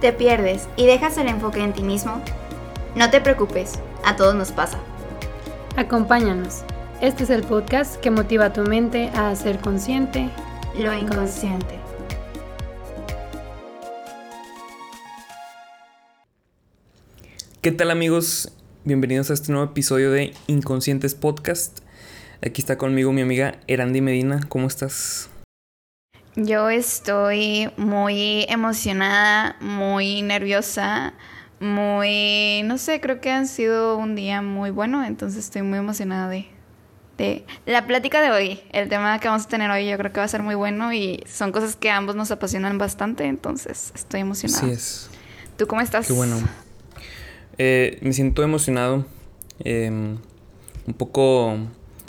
¿Te pierdes y dejas el enfoque en ti mismo? No te preocupes, a todos nos pasa. Acompáñanos. Este es el podcast que motiva a tu mente a ser consciente lo inconsciente. ¿Qué tal amigos? Bienvenidos a este nuevo episodio de Inconscientes Podcast. Aquí está conmigo mi amiga Erandi Medina. ¿Cómo estás? Yo estoy muy emocionada, muy nerviosa, muy, no sé, creo que han sido un día muy bueno, entonces estoy muy emocionada de, de la plática de hoy. El tema que vamos a tener hoy yo creo que va a ser muy bueno y son cosas que a ambos nos apasionan bastante, entonces estoy emocionada. Así es. ¿Tú cómo estás? Qué bueno. Eh, me siento emocionado, em, un poco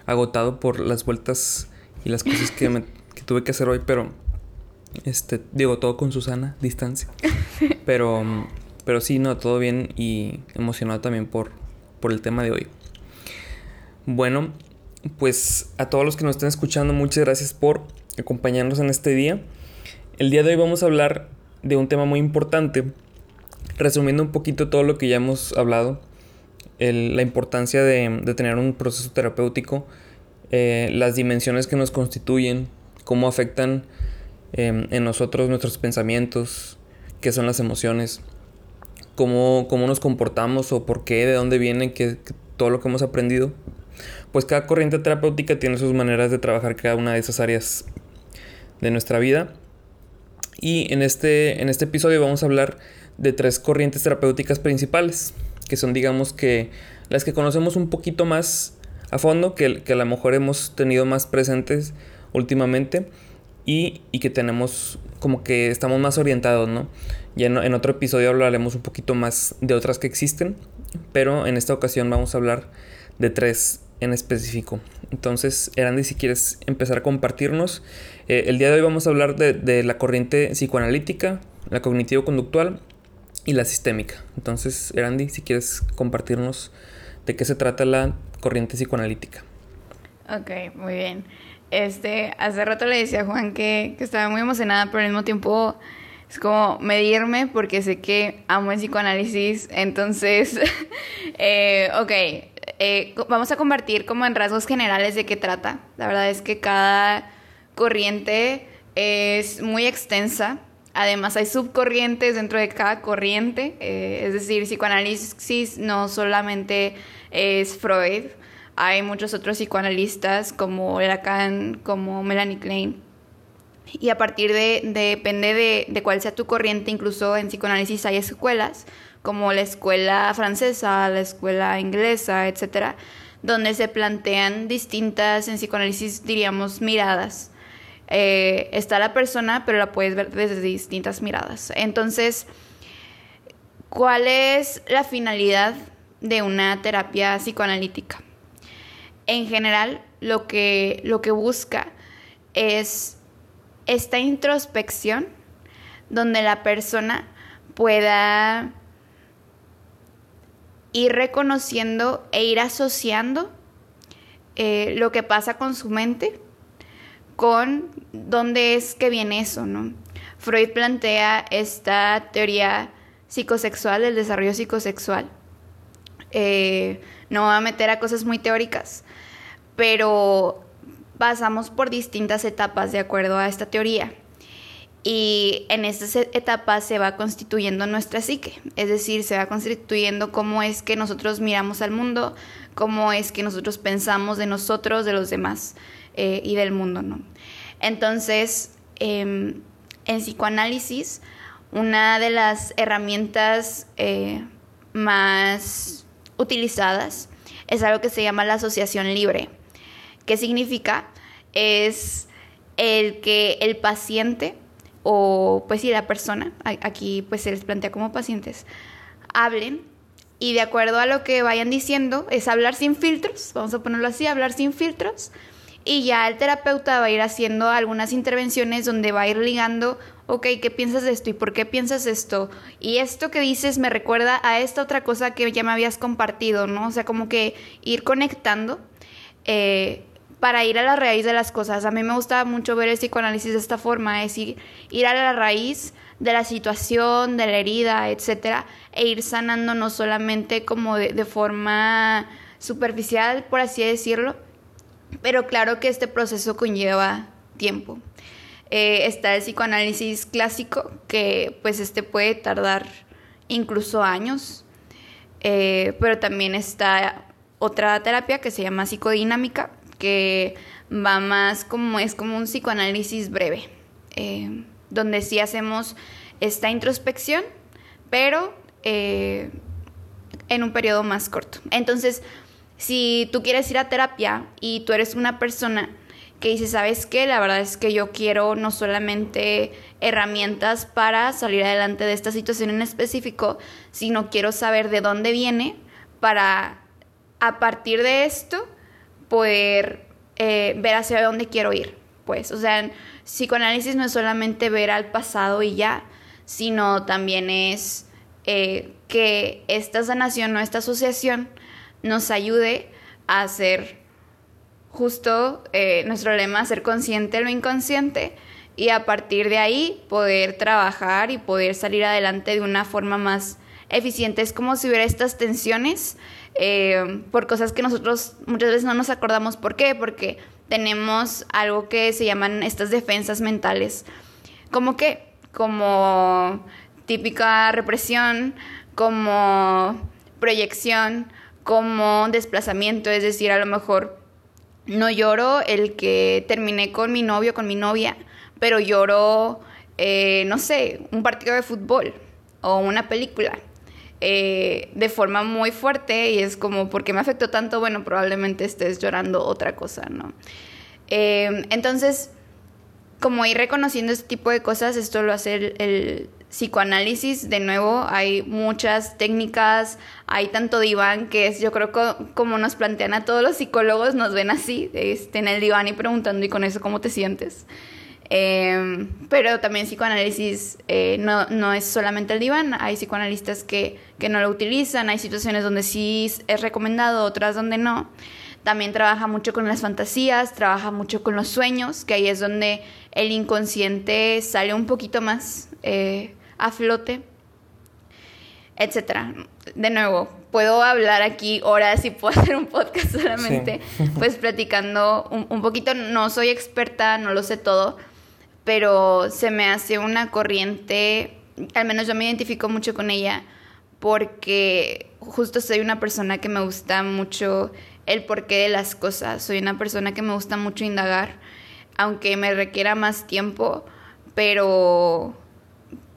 agotado por las vueltas y las cosas que, me, que tuve que hacer hoy, pero este, digo, todo con Susana, distancia. Pero, pero sí, no, todo bien y emocionado también por, por el tema de hoy. Bueno, pues a todos los que nos estén escuchando, muchas gracias por acompañarnos en este día. El día de hoy vamos a hablar de un tema muy importante, resumiendo un poquito todo lo que ya hemos hablado, la importancia de, de, tener un proceso terapéutico, eh, las dimensiones que nos constituyen, cómo afectan Em, en nosotros nuestros pensamientos, qué son las emociones, cómo, cómo nos comportamos o por qué, de dónde viene que, todo lo que hemos aprendido. Pues cada corriente terapéutica tiene sus maneras de trabajar cada una de esas áreas de nuestra vida. Y en este, en este episodio vamos a hablar de tres corrientes terapéuticas principales, que son digamos que las que conocemos un poquito más a fondo, que, que a lo mejor hemos tenido más presentes últimamente y, que tenemos como que estamos más orientados, ¿no? Ya en, otro episodio hablaremos un poquito más de otras que existen, pero en esta ocasión vamos a hablar de tres en específico. Entonces, Erandi, si quieres empezar a compartirnos, eh, el día de hoy vamos a hablar de, de la corriente psicoanalítica, la cognitivo-conductual y la sistémica. Entonces, Erandi, si quieres compartirnos de qué se trata la corriente psicoanalítica. Ok, muy bien. Este, hace rato le decía a Juan que, estaba muy emocionada, pero al mismo tiempo es como medirme porque sé que amo el psicoanálisis. Entonces, eh, ok, eh, vamos a compartir como en rasgos generales de qué trata. La verdad es que cada corriente es muy extensa. Además hay subcorrientes dentro de cada corriente. Eh, es decir, psicoanálisis no solamente es Freud, hay muchos otros psicoanalistas como Lacan, como Melanie Klein. Y a partir de, depende de, de, cuál sea tu corriente, incluso en psicoanálisis hay escuelas, como la escuela francesa, la escuela inglesa, etcétera, donde se plantean distintas, en psicoanálisis diríamos, miradas. Eh, está la persona, pero la puedes ver desde distintas miradas. Entonces, ¿cuál es la finalidad de una terapia psicoanalítica? En general lo que, lo que busca es esta introspección donde la persona pueda ir reconociendo e ir asociando eh, lo que pasa con su mente con dónde es que viene eso, ¿no? Freud plantea esta teoría psicosexual, del desarrollo psicosexual. Eh, no va a meter a cosas muy teóricas, pero pasamos por distintas etapas de acuerdo a esta teoría. Y en estas etapas se va constituyendo nuestra psique, es decir, se va constituyendo cómo es que nosotros miramos al mundo, cómo es que nosotros pensamos de nosotros, de los demás eh, y del mundo, ¿no? Entonces, em, en psicoanálisis, una de las herramientas eh, más utilizadas es algo que se llama la asociación libre. ¿Qué significa? Es el que el paciente o pues sí la persona, aquí pues se les plantea como pacientes, hablen y de acuerdo a lo que vayan diciendo es hablar sin filtros, vamos a ponerlo así, hablar sin filtros y ya el terapeuta va a ir haciendo algunas intervenciones donde va a ir ligando, ok, ¿qué piensas de esto? ¿Y por qué piensas esto? Y esto que dices me recuerda a esta otra cosa que ya me habías compartido, ¿no? O sea, como que ir conectando. Eh, para ir a la raíz de las cosas. A mí me gusta mucho ver el psicoanálisis de esta forma, es ir, ir a la raíz de la situación, de la herida, etcétera, e ir sanando no solamente como de, forma superficial, por así decirlo, pero claro que este proceso conlleva tiempo. Eh, está el psicoanálisis clásico, que pues este puede tardar incluso años, eh, pero también está otra terapia que se llama psicodinámica, que va más como es como un psicoanálisis breve, eh, donde sí hacemos esta introspección, pero en un periodo más corto. Entonces, si tú quieres ir a terapia y tú eres una persona que dice, ¿sabes qué? La verdad es que yo quiero no solamente herramientas para salir adelante de esta situación en específico, sino quiero saber de dónde viene para a partir de esto poder eh, ver hacia dónde quiero ir. Pues, o sea, psicoanálisis no es solamente ver al pasado y ya, sino también es eh, que esta sanación o esta asociación nos ayude a hacer justo eh, nuestro lema, ser consciente lo inconsciente y a partir de ahí poder trabajar y poder salir adelante de una forma más eficiente. Es como si hubiera estas tensiones eh, por cosas que nosotros muchas veces no nos acordamos. ¿Por qué? Porque tenemos algo que se llaman estas defensas mentales. ¿Cómo qué? Como típica represión, como proyección, como desplazamiento, es decir, a lo mejor no lloro el que terminé con mi novio, con mi novia, pero lloro, eh, no sé, un partido de fútbol o una película. Eh, de forma muy fuerte y es como, ¿por qué me afectó tanto? Bueno, probablemente estés llorando otra cosa, ¿no? Eh, entonces, como ir reconociendo este tipo de cosas, esto lo hace el, psicoanálisis. De nuevo, hay muchas técnicas, hay tanto diván que es, yo creo como nos plantean a todos los psicólogos, nos ven así, este, en el diván y preguntando, ¿y con eso cómo te sientes? Em, pero también psicoanálisis eh, no, no, es solamente el diván, hay psicoanalistas que, que no lo utilizan, hay situaciones donde sí es recomendado, otras donde no. También trabaja mucho con las fantasías, trabaja mucho con los sueños, que ahí es donde el inconsciente sale un poquito más eh, a flote, etcétera. De nuevo, puedo hablar aquí horas y puedo hacer un podcast solamente, pues platicando un, un poquito. No soy experta, no lo sé todo, pero se me hace una corriente, al menos yo me identifico mucho con ella, porque justo soy una persona que me gusta mucho el porqué de las cosas. Soy una persona que me gusta mucho indagar, aunque me requiera más tiempo, pero,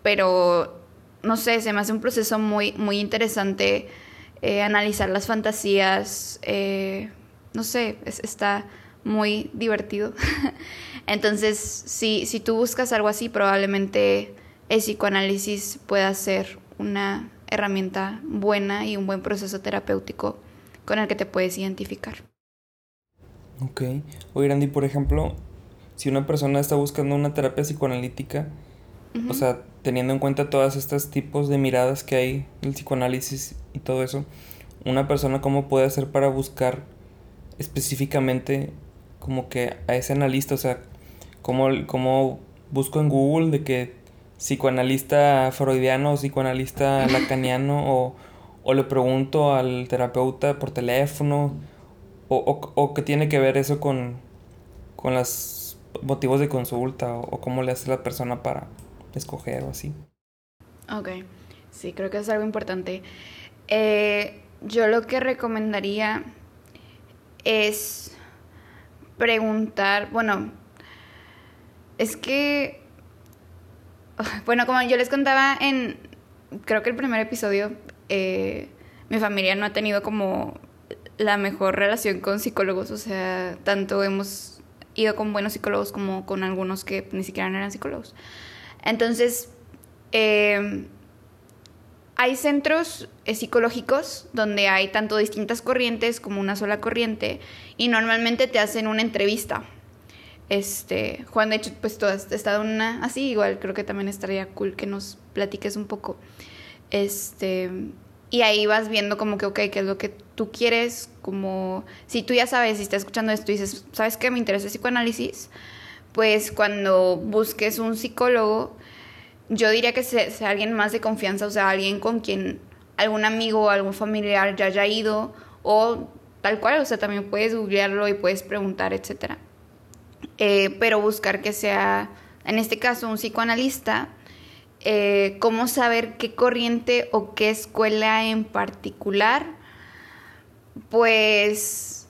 pero, no sé, se me hace un proceso muy, muy interesante eh, analizar las fantasías, eh, no sé, está muy divertido. Entonces, si, si tú buscas algo así, probablemente el psicoanálisis pueda ser una herramienta buena y un buen proceso terapéutico con el que te puedes identificar. Ok. Oye, Randy, por ejemplo, si una persona está buscando una terapia psicoanalítica, o sea, teniendo en cuenta todos estos tipos de miradas que hay, el psicoanálisis y todo eso, una persona cómo puede hacer para buscar específicamente como que a ese analista, o sea, cómo, cómo busco en Google de que psicoanalista freudiano o psicoanalista lacaniano o o le pregunto al terapeuta por teléfono, o, o, o qué tiene que ver eso con, con los motivos de consulta, o, cómo le hace la persona para escoger o así. Ok, sí, creo que es algo importante. Eh, yo lo que recomendaría es preguntar, bueno, es que, bueno, como yo les contaba en, creo que el primer episodio, eh, mi familia no ha tenido como la mejor relación con psicólogos, o sea, tanto hemos ido con buenos psicólogos como con algunos que ni siquiera eran psicólogos. Entonces, eh, hay centros eh, psicológicos donde hay tanto distintas corrientes como una sola corriente y normalmente te hacen una entrevista. Este, Juan, de hecho, pues tú has estado en una así, igual creo que también estaría cool que nos platiques un poco. Este, y ahí vas viendo como que, ok, qué es lo que tú quieres, como si tú ya sabes, si estás escuchando esto y dices, ¿sabes qué? Me interesa el psicoanálisis, pues cuando busques un psicólogo, yo diría que sea, alguien más de confianza, o sea, alguien con quien algún amigo o algún familiar ya haya ido o tal cual, o sea, también puedes googlearlo y puedes preguntar, etcétera. Eh, pero buscar que sea, en este caso, un psicoanalista, eh, cómo saber qué corriente o qué escuela en particular, pues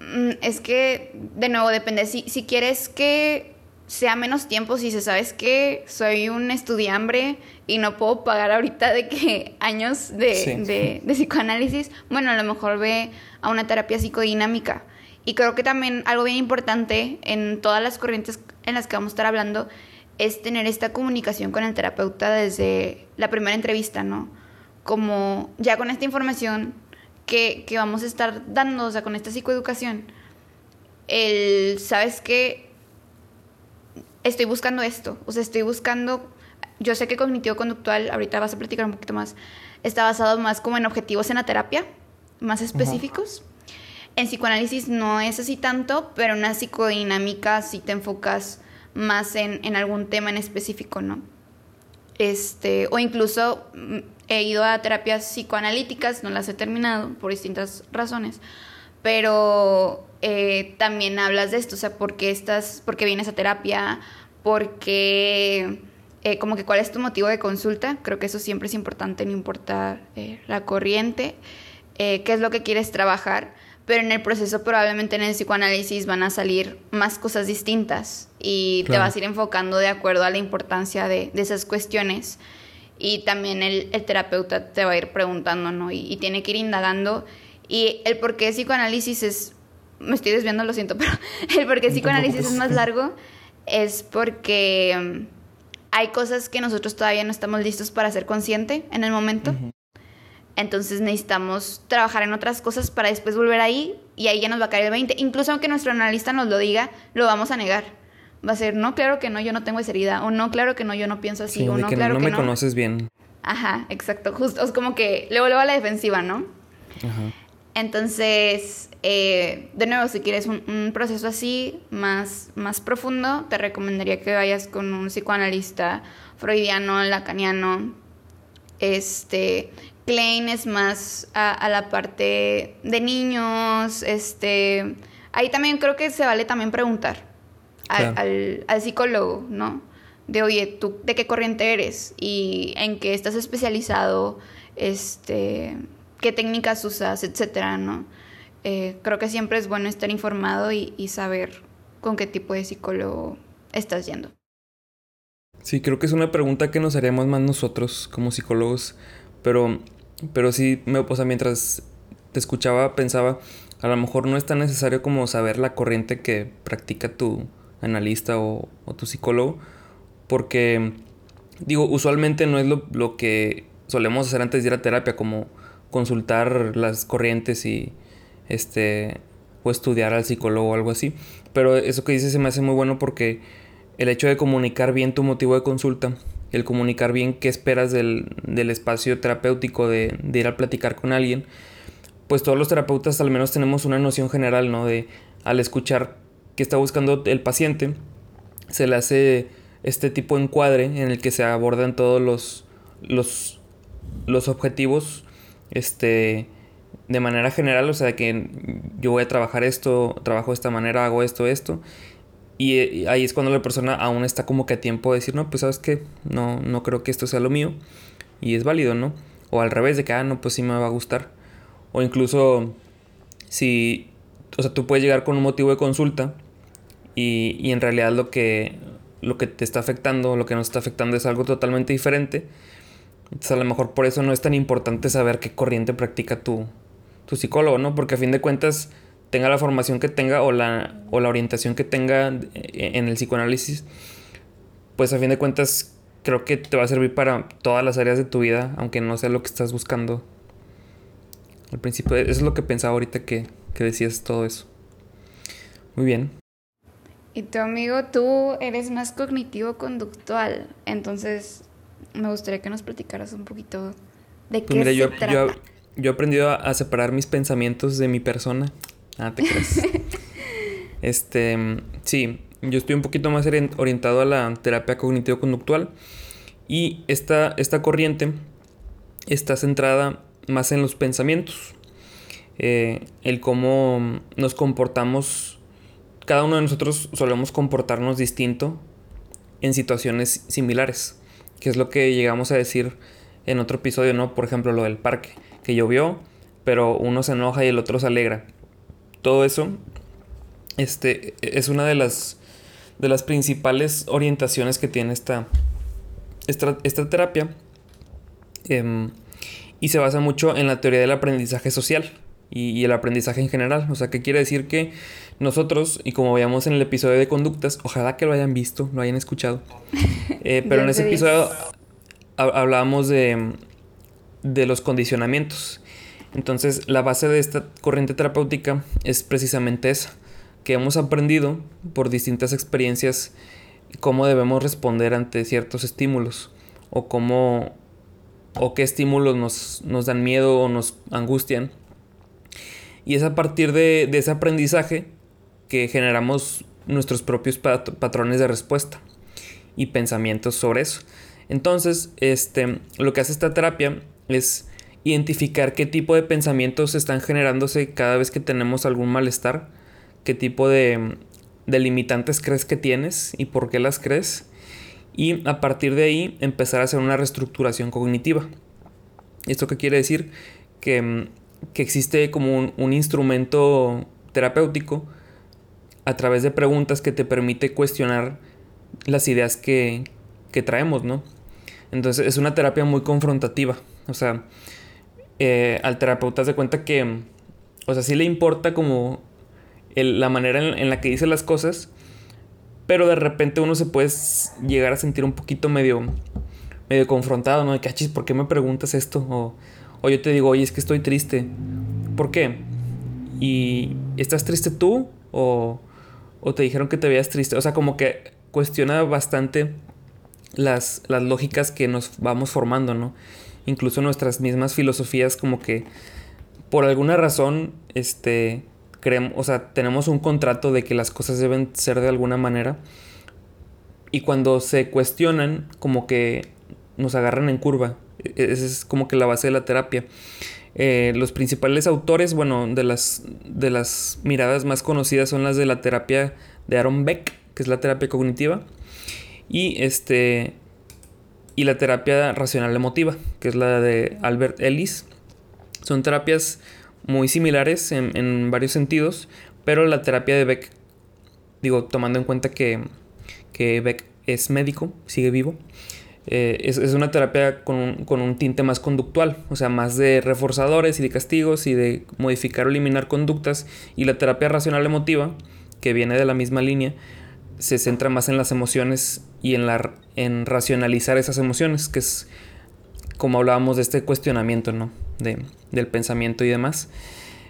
es que, de nuevo, depende. Si, si quieres que sea menos tiempo, si se sabes que soy un estudiambre y no puedo pagar ahorita de que años de, de, psicoanálisis, bueno, a lo mejor ve a una terapia psicodinámica. Y creo que también algo bien importante en todas las corrientes en las que vamos a estar hablando es tener esta comunicación con el terapeuta desde la primera entrevista, ¿no? Como ya con esta información que, que vamos a estar dando, o sea, con esta psicoeducación, el, ¿sabes qué? Estoy buscando esto, o sea, estoy buscando, yo sé que cognitivo-conductual, ahorita vas a platicar un poquito más, está basado más como en objetivos en la terapia, más específicos. En psicoanálisis no es así tanto, pero en una psicodinámica sí te enfocas más en, algún tema en específico, ¿no? Este, o incluso mm, he ido a terapias psicoanalíticas, no las he terminado por distintas razones, pero eh, también hablas de esto, o sea, ¿por qué, estás, por qué vienes a terapia? ¿Por qué, eh, como que cuál es tu motivo de consulta? Creo que eso siempre es importante, no importa eh, la corriente, qué es lo que quieres trabajar pero en el proceso probablemente en el psicoanálisis van a salir más cosas distintas y te vas a ir enfocando de acuerdo a la importancia de, esas cuestiones y también el, terapeuta te va a ir preguntando, ¿no? Y, tiene que ir indagando y el por qué psicoanálisis es, me estoy desviando, lo siento, pero el por qué psicoanálisis es más largo es porque mm, hay cosas que nosotros todavía no estamos listos para ser consciente en el momento. Entonces necesitamos trabajar en otras cosas para después volver ahí y ahí ya nos va a caer el 20. Incluso aunque nuestro analista nos lo diga, lo vamos a negar. Va a ser, no, claro que no, yo no tengo esa herida. O no, claro que no, yo no pienso así. o no, que claro no, que no me conoces bien. Ajá, exacto. Justo, es como que luego, luego a la defensiva, ¿no? Ajá. Entonces, eh, de nuevo, si quieres un, un, proceso así, más, más profundo, te recomendaría que vayas con un psicoanalista freudiano, lacaniano, este, Klein es más a, la parte de niños, este, ahí también creo que se vale también preguntar al, psicólogo, ¿no? De, oye, ¿tú de qué corriente eres? Y en qué estás especializado, este, qué técnicas usas, etcétera, ¿no? Eh, creo que siempre es bueno estar informado y, y saber con qué tipo de psicólogo estás yendo. Sí, creo que es una pregunta que nos haríamos más nosotros como psicólogos, pero pero sí, me, o sea, mientras te escuchaba, pensaba, a lo mejor no es tan necesario como saber la corriente que practica tu analista o, tu psicólogo, porque, digo, usualmente no es lo, lo, que solemos hacer antes de ir a terapia, como consultar las corrientes y, este, o estudiar al psicólogo o algo así. Pero eso que dices se me hace muy bueno porque el hecho de comunicar bien tu motivo de consulta el comunicar bien qué esperas del, espacio terapéutico, de, ir a platicar con alguien, pues todos los terapeutas al menos tenemos una noción general, ¿no? De al escuchar qué está buscando el paciente, se le hace este tipo de encuadre en el que se abordan todos los, los, los objetivos este, de manera general, o sea, que yo voy a trabajar esto, trabajo de esta manera, hago esto, esto, y, ahí es cuando la persona aún está como que a tiempo de decir, no, pues sabes que no, no creo que esto sea lo mío. Y es válido, ¿no? O al revés, de que, ah, no, pues sí me va a gustar. O incluso si, o sea, tú puedes llegar con un motivo de consulta y, en realidad lo que, lo que te está afectando, lo que nos está afectando es algo totalmente diferente. Entonces a lo mejor por eso no es tan importante saber qué corriente practica tu, tu psicólogo, ¿no? Porque a fin de cuentas tenga la formación que tenga o la, o la orientación que tenga en el psicoanálisis, pues a fin de cuentas creo que te va a servir para todas las áreas de tu vida, aunque no sea lo que estás buscando. Al principio, eso es lo que pensaba ahorita que, que decías todo eso. Muy bien. Y tu amigo, tú eres más cognitivo-conductual, entonces me gustaría que nos platicaras un poquito de pues qué se trata. Yo, yo he aprendido a separar mis pensamientos de mi persona. Ah, te crees. este, sí, yo estoy un poquito más orientado a la terapia cognitivo-conductual. Y esta, esta corriente está centrada más en los pensamientos, eh, el cómo nos comportamos, cada uno de nosotros solemos comportarnos distinto en situaciones similares, que es lo que llegamos a decir en otro episodio, ¿no? Por ejemplo, lo del parque, que llovió, pero uno se enoja y el otro se alegra. Todo eso este, es una de las, de las principales orientaciones que tiene esta, esta, terapia. Em, y se basa mucho en la teoría del aprendizaje social y, el aprendizaje en general. O sea, que quiere decir que nosotros, y como veíamos en el episodio de conductas, ojalá que lo hayan visto, lo hayan escuchado. Eh, pero en ese episodio hablábamos de, de los condicionamientos. Entonces, la base de esta corriente terapéutica es precisamente esa, que hemos aprendido por distintas experiencias cómo debemos responder ante ciertos estímulos o cómo o qué estímulos nos, nos dan miedo o nos angustian. Y es a partir de, ese aprendizaje que generamos nuestros propios patrones de respuesta y pensamientos sobre eso. Entonces, este, lo que hace esta terapia es identificar qué tipo de pensamientos están generándose cada vez que tenemos algún malestar, qué tipo de, limitantes crees que tienes y por qué las crees y a partir de ahí empezar a hacer una reestructuración cognitiva. ¿Esto qué quiere decir? Que, mm, existe como un, instrumento terapéutico a través de preguntas que te permite cuestionar las ideas que, que traemos, ¿no? Entonces es una terapia muy confrontativa. O sea, eh, al terapeuta se cuenta que, o sea, sí le importa como la manera en, la que dice las cosas, pero de repente uno se puede llegar a sentir un poquito medio, medio confrontado, ¿no? De que, ¿por qué me preguntas esto? O, o yo te digo, oye, es que estoy triste. ¿Por qué? ¿Y estás triste tú? O, o te dijeron que te veías triste. O sea, como que cuestiona bastante las, las lógicas que nos vamos formando, ¿no? Incluso nuestras mismas filosofías como que por alguna razón, este, o sea, tenemos un contrato de que las cosas deben ser de alguna manera. Y cuando se cuestionan, como que nos agarran en curva. E-, esa es como que la base de la terapia. Eh, los principales autores, bueno, de las, de las miradas más conocidas son las de la terapia de Aaron Beck, que es la terapia cognitiva, y este y la terapia racional emotiva, que es la de Albert Ellis. Son terapias muy similares en, varios sentidos, pero la terapia de Beck, digo, tomando en cuenta que, que Beck es médico, sigue vivo, eh, es, una terapia con un, con un, tinte más conductual, o sea, más de reforzadores y de castigos y de modificar o eliminar conductas, y la terapia racional emotiva, que viene de la misma línea, se centra más en las emociones y en, la, en racionalizar esas emociones, que es como hablábamos de este cuestionamiento, ¿no? De, del pensamiento y demás.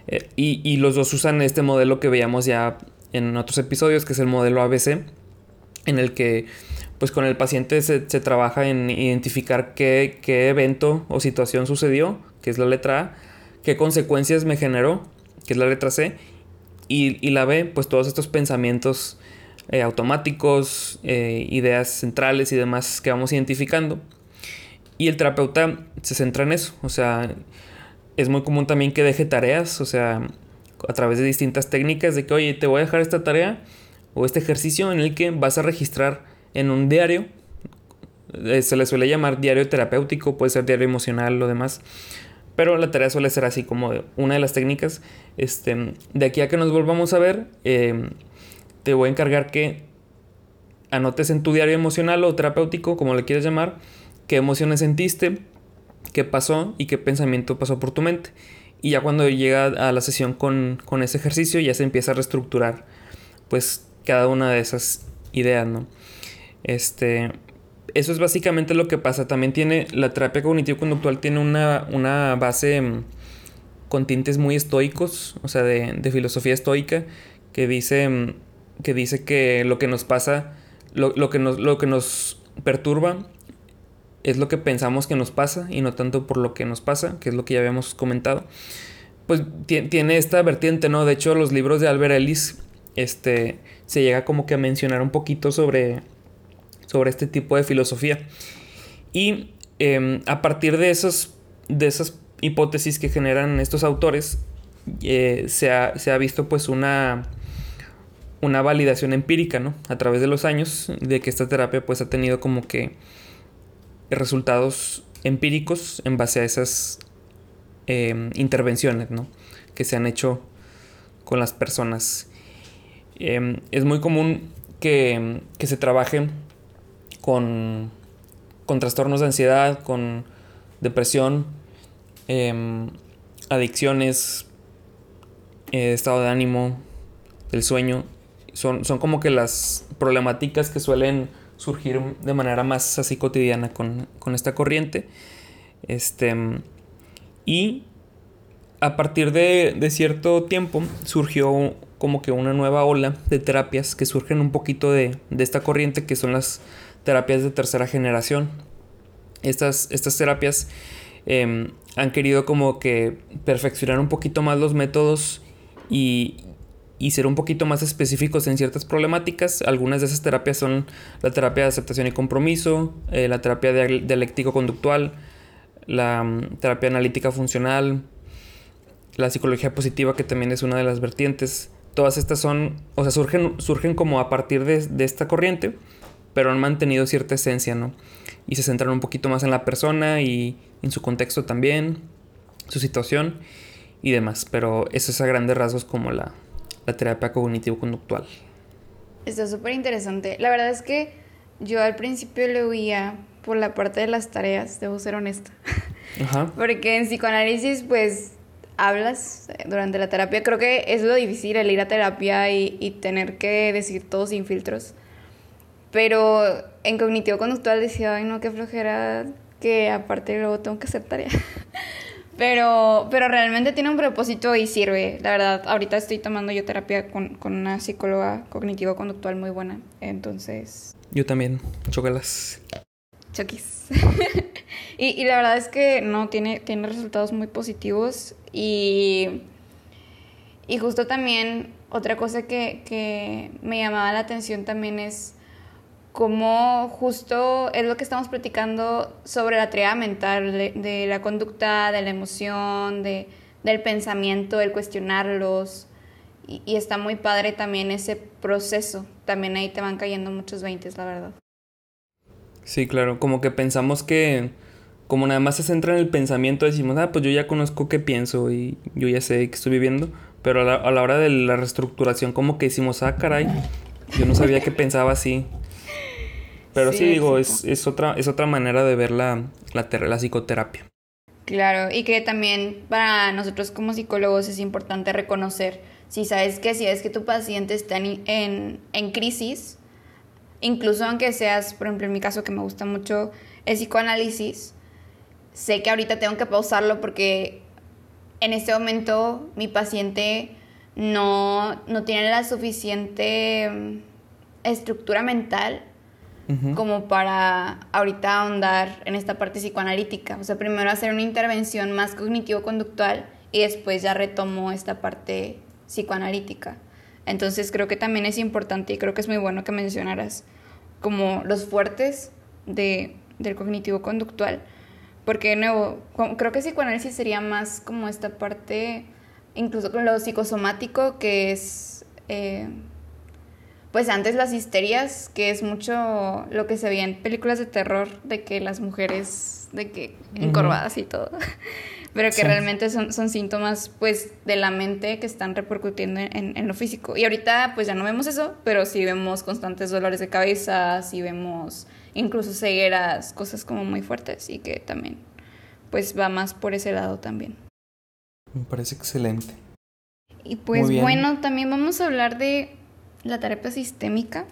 Eh, y, los dos usan este modelo que veíamos ya en otros episodios, que es el modelo ABC, en el que pues con el paciente se, trabaja en identificar qué, evento o situación sucedió, que es la letra A, qué consecuencias me generó, que es la letra C, y, la B, pues todos estos pensamientos eh, automáticos, eh, ideas centrales y demás que vamos identificando. Y el terapeuta se centra en eso, o sea, es muy común también que deje tareas, o sea, a través de distintas técnicas de que, oye, te voy a dejar esta tarea o este ejercicio en el que vas a registrar en un diario, eh, se le suele llamar diario terapéutico, puede ser diario emocional, lo demás, pero la tarea suele ser así como una de las técnicas. Este, de aquí a que nos volvamos a ver, eh, te voy a encargar que anotes en tu diario emocional o terapéutico, como le quieras llamar, qué emociones sentiste, qué pasó y qué pensamiento pasó por tu mente. Y ya cuando llega a la sesión con, ese ejercicio ya se empieza a reestructurar pues cada una de esas ideas, ¿no? Este, eso es básicamente lo que pasa. También tiene, la terapia cognitivo-conductual tiene una, una base mm, con tintes muy estoicos, o sea, de, de filosofía estoica, que dice, mm, que dice que lo que nos pasa, lo, lo, que, nos, lo que nos perturba es lo que pensamos que nos pasa y no tanto por lo que nos pasa, que es lo que ya habíamos comentado. Pues tiene esta vertiente, ¿no? De hecho, los libros de Albert Ellis, este, se llega como que a mencionar un poquito sobre, sobre este tipo de filosofía. Y em, a partir de, de esas hipótesis que generan estos autores, eh, se, ha, se, ha, visto pues una, una validación empírica, ¿no? A través de los años, de que esta terapia pues ha tenido como que resultados empíricos en base a esas em, intervenciones, ¿no? Que se han hecho con las personas. Em, es muy común que, que se trabaje con, con, trastornos de ansiedad, con depresión, em, adicciones, eh, estado de ánimo, el sueño. Son, son como que las problemáticas que suelen surgir de manera más así cotidiana con, con esta corriente. Este, y a partir de, de, cierto tiempo surgió como que una nueva ola de terapias que surgen un poquito de, de esta corriente que son las terapias de tercera generación. Estas, estas terapias eh, han querido como que perfeccionar un poquito más los métodos y, y ser un poquito más específicos en ciertas problemáticas. Algunas de esas terapias son la terapia de aceptación y compromiso, eh, la terapia dialéctico-conductual, la um, terapia analítica funcional, la psicología positiva, que también es una de las vertientes. Todas estas son, o sea, surgen, surgen como a partir de, de esta corriente, pero han mantenido cierta esencia, ¿no? Y se centran un poquito más en la persona y en su contexto también, su situación y demás. Pero eso es a grandes rasgos como la, la terapia cognitivo-conductual. Está súper interesante. La verdad es que yo al principio lo oía por la parte de las tareas, debo ser honesta. Ajá. Porque en psicoanálisis, pues, hablas durante la terapia. Creo que es lo difícil, el ir a terapia y, y tener que decir todo sin filtros. Pero en cognitivo-conductual decía, ay, no, qué flojera, que aparte luego tengo que hacer tarea. Pero, pero realmente tiene un propósito y sirve. La verdad, ahorita estoy tomando yo terapia con, con una psicóloga cognitivo-conductual muy buena. Entonces... Yo también. Chócalas. Choquis. y, y la verdad es que no, tiene, tiene resultados muy positivos. Y, y justo también otra cosa que, que me llamaba la atención también es como justo es lo que estamos platicando sobre la triada mental, de, la conducta, de la emoción, de, del pensamiento, el cuestionarlos. Y, está muy padre también ese proceso. También ahí te van cayendo muchos veintes, la verdad. Sí, claro, como que pensamos que como nada más se centra en el pensamiento, decimos, ah, pues yo ya conozco qué pienso y yo ya sé qué estoy viviendo, pero a la, a la hora de la reestructuración como que decimos, ah, caray, yo no sabía que pensaba así. Pero sí, digo, es, es, otra, es otra manera de ver la, la, la psicoterapia. Claro, y que también para nosotros como psicólogos es importante reconocer si sabes que si es que tu paciente está en, en, en, crisis, incluso aunque seas, por ejemplo, en mi caso que me gusta mucho el psicoanálisis, sé que ahorita tengo que pausarlo porque en este momento mi paciente no, no tiene la suficiente mm, estructura mental como para ahorita ahondar en esta parte psicoanalítica. O sea, primero hacer una intervención más cognitivo-conductual y después ya retomo esta parte psicoanalítica. Entonces creo que también es importante y creo que es muy bueno que mencionaras como los fuertes de, del cognitivo-conductual. Porque de nuevo, creo que psicoanálisis sería más como esta parte, incluso con lo psicosomático, que es... Eh, pues antes las histerias, que es mucho lo que se veía en películas de terror, de que las mujeres, de que encorvadas y todo, pero que realmente son, son síntomas pues de la mente que están repercutiendo en, en, lo físico. Y ahorita pues ya no vemos eso, pero sí vemos constantes dolores de cabeza, sí vemos incluso cegueras, cosas como muy fuertes y que también pues va más por ese lado también. Me parece excelente. Y pues bueno, también vamos a hablar de la terapia sistémica.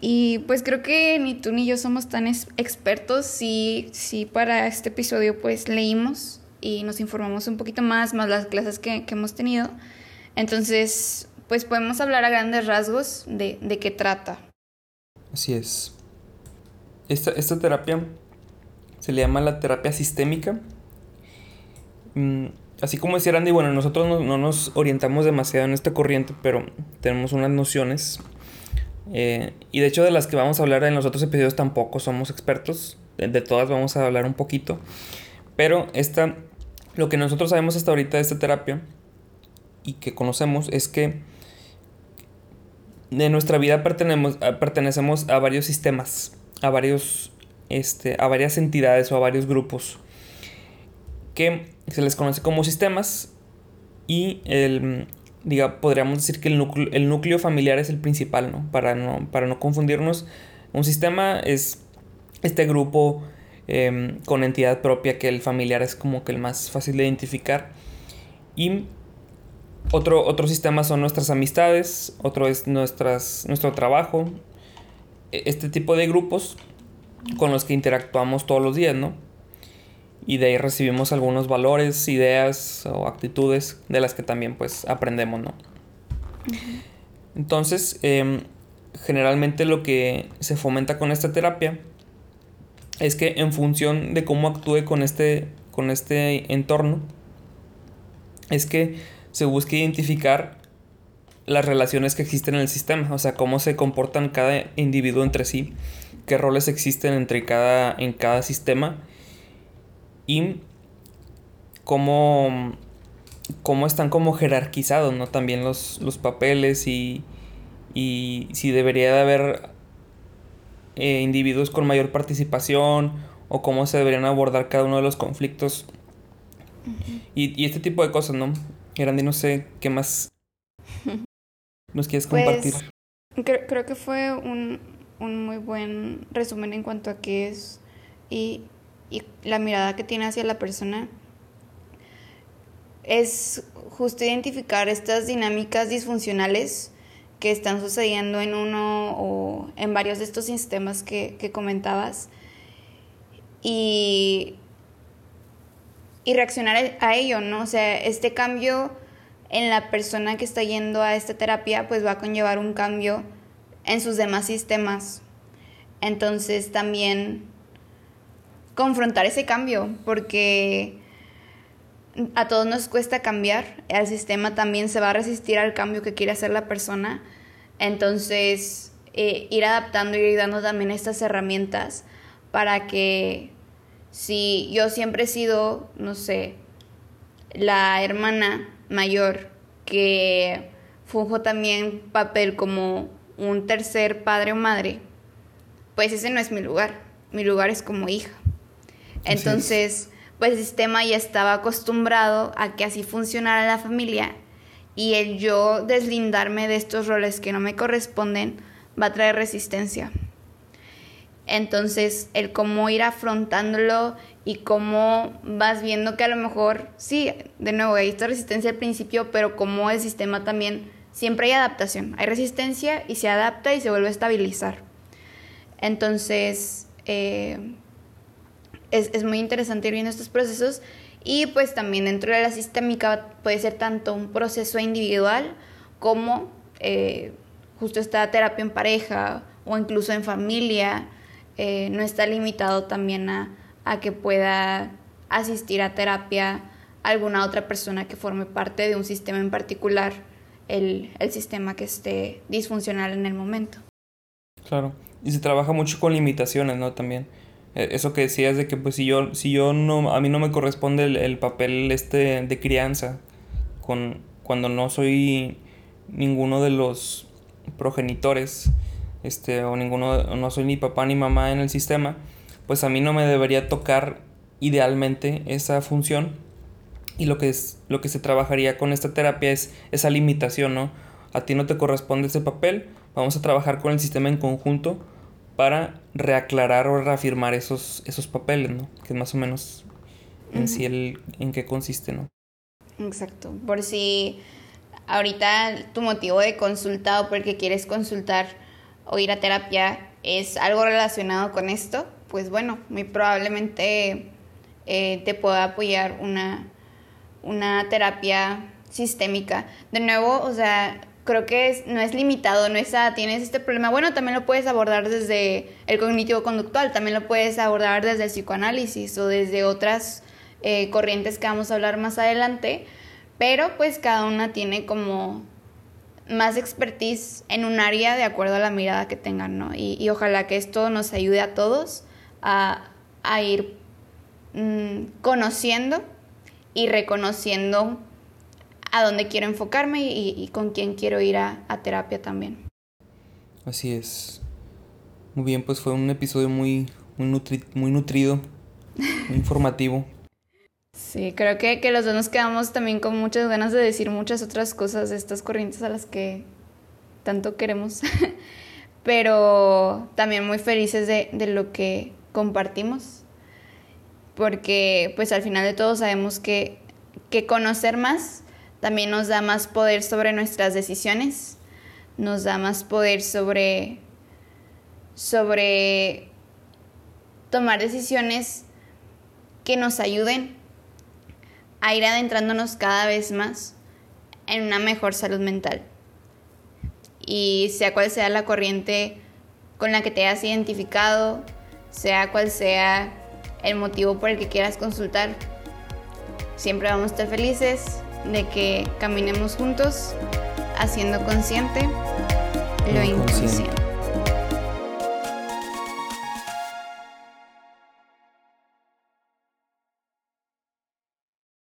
Y pues creo que ni tú ni yo somos tan expertos. Sí, sí, para este episodio pues leímos y nos informamos un poquito más, más las clases que, hemos tenido. Entonces, pues podemos hablar a grandes rasgos de, de qué trata. Así es. Esta, esta terapia se le llama la terapia sistémica. Así como decía Randy, bueno, nosotros no, nos orientamos demasiado en esta corriente, pero tenemos unas nociones Eh, y de hecho de las que vamos a hablar en los otros episodios tampoco somos expertos. De, todas vamos a hablar un poquito. Pero esta, lo que nosotros sabemos hasta ahorita de esta terapia y que conocemos es que de nuestra vida pertenecemos, pertenecemos a varios sistemas, a varios, este, a varias entidades o a varios grupos que se les conoce como sistemas y el, diga, podríamos decir que el núcleo, el núcleo familiar es el principal, ¿no? Para no, para no confundirnos, un sistema es este grupo em, con entidad propia que el familiar es como que el más fácil de identificar y otro, otro sistema son nuestras amistades, otro es nuestras, nuestro trabajo, e, este tipo de grupos con los que interactuamos todos los días, ¿no? Y de ahí recibimos algunos valores, ideas o actitudes de las que también pues aprendemos, ¿no? Entonces, em, generalmente lo que se fomenta con esta terapia es que en función de cómo actúe con este, con este entorno, es que se busca identificar las relaciones que existen en el sistema, o sea, cómo se comportan cada individuo entre sí, qué roles existen entre cada, en cada sistema y cómo, cómo están como jerarquizados, ¿no? También los, los papeles y, y si debería de haber eh, individuos con mayor participación o cómo se deberían abordar cada uno de los conflictos y, y, este tipo de cosas, ¿no? Grandi, no sé qué más nos quieres pues, compartir. creo, creo, que fue un, un, muy buen resumen en cuanto a qué es y, y la mirada que tiene hacia la persona. Es justo identificar estas dinámicas disfuncionales que están sucediendo en uno o en varios de estos sistemas que, que comentabas y y reaccionar a ello, ¿no? O sea, este cambio en la persona que está yendo a esta terapia, pues va a conllevar un cambio en sus demás sistemas. Entonces también confrontar ese cambio, porque a todos nos cuesta cambiar, el sistema también se va a resistir al cambio que quiere hacer la persona. Entonces, eh, ir adaptando y ir dando también estas herramientas para que si yo siempre he sido, no sé, la hermana mayor que funjo también papel como un tercer padre o madre, pues ese no es mi lugar. Mi lugar es como hija. Entonces, pues el sistema ya estaba acostumbrado a que así funcionara la familia y el yo deslindarme de estos roles que no me corresponden va a traer resistencia. Entonces, el cómo ir afrontándolo y cómo vas viendo que a lo mejor, sí, de nuevo, hay esta resistencia al principio, pero como el sistema también, siempre hay adaptación. Hay resistencia y se adapta y se vuelve a estabilizar. Entonces, eh, es, muy interesante ir viendo estos procesos y pues también dentro de la sistémica puede ser tanto un proceso individual como eh, justo esta terapia en pareja o incluso en familia eh, no está limitado también a, que pueda asistir a terapia alguna otra persona que forme parte de un sistema en particular, el, sistema que esté disfuncional en el momento. Claro, y se trabaja mucho con limitaciones, ¿no? También. E, eso que decías de que pues si yo, si yo no, a mí no me corresponde el, papel este de crianza, con, cuando no soy ninguno de los progenitores, este, o ninguno, no soy ni papá ni mamá en el sistema, pues a mí no me debería tocar idealmente esa función. Y lo que, es, lo que se trabajaría con esta terapia es esa limitación, ¿no? A ti no te corresponde ese papel, vamos a trabajar con el sistema en conjunto para reaclarar o reafirmar esos, esos papeles, ¿no? Que es más o menos en sí el, en qué consiste, ¿no? Exacto. Por si ahorita tu motivo de consulta o porque quieres consultar o ir a terapia es algo relacionado con esto, pues bueno, muy probablemente eh, te pueda apoyar una, una terapia sistémica. De nuevo, o sea, creo que no es limitado, no es, ah, tienes este problema. Bueno, también lo puedes abordar desde el cognitivo conductual, también lo puedes abordar desde el psicoanálisis o desde otras eh, corrientes que vamos a hablar más adelante, pero pues cada una tiene como más expertise en un área de acuerdo a la mirada que tengan, ¿no? Y, ojalá que esto nos ayude a todos a, ir mm, conociendo y reconociendo a dónde quiero enfocarme y, con quién quiero ir a, terapia también. Así es. Muy bien, pues fue un episodio muy, muy, muy nutrido, muy informativo. Sí, creo que, que los dos nos quedamos también con muchas ganas de decir muchas otras cosas de estas corrientes a las que tanto queremos, pero también muy felices de, de lo que compartimos, porque pues al final de todo sabemos que, que conocer más también nos da más poder sobre nuestras decisiones, nos da más poder sobre, sobre tomar decisiones que nos ayuden a ir adentrándonos cada vez más en una mejor salud mental. Y sea cual sea la corriente con la que te hayas identificado, sea cual sea el motivo por el que quieras consultar, siempre vamos a estar felices de que caminemos juntos haciendo consciente lo inconsciente.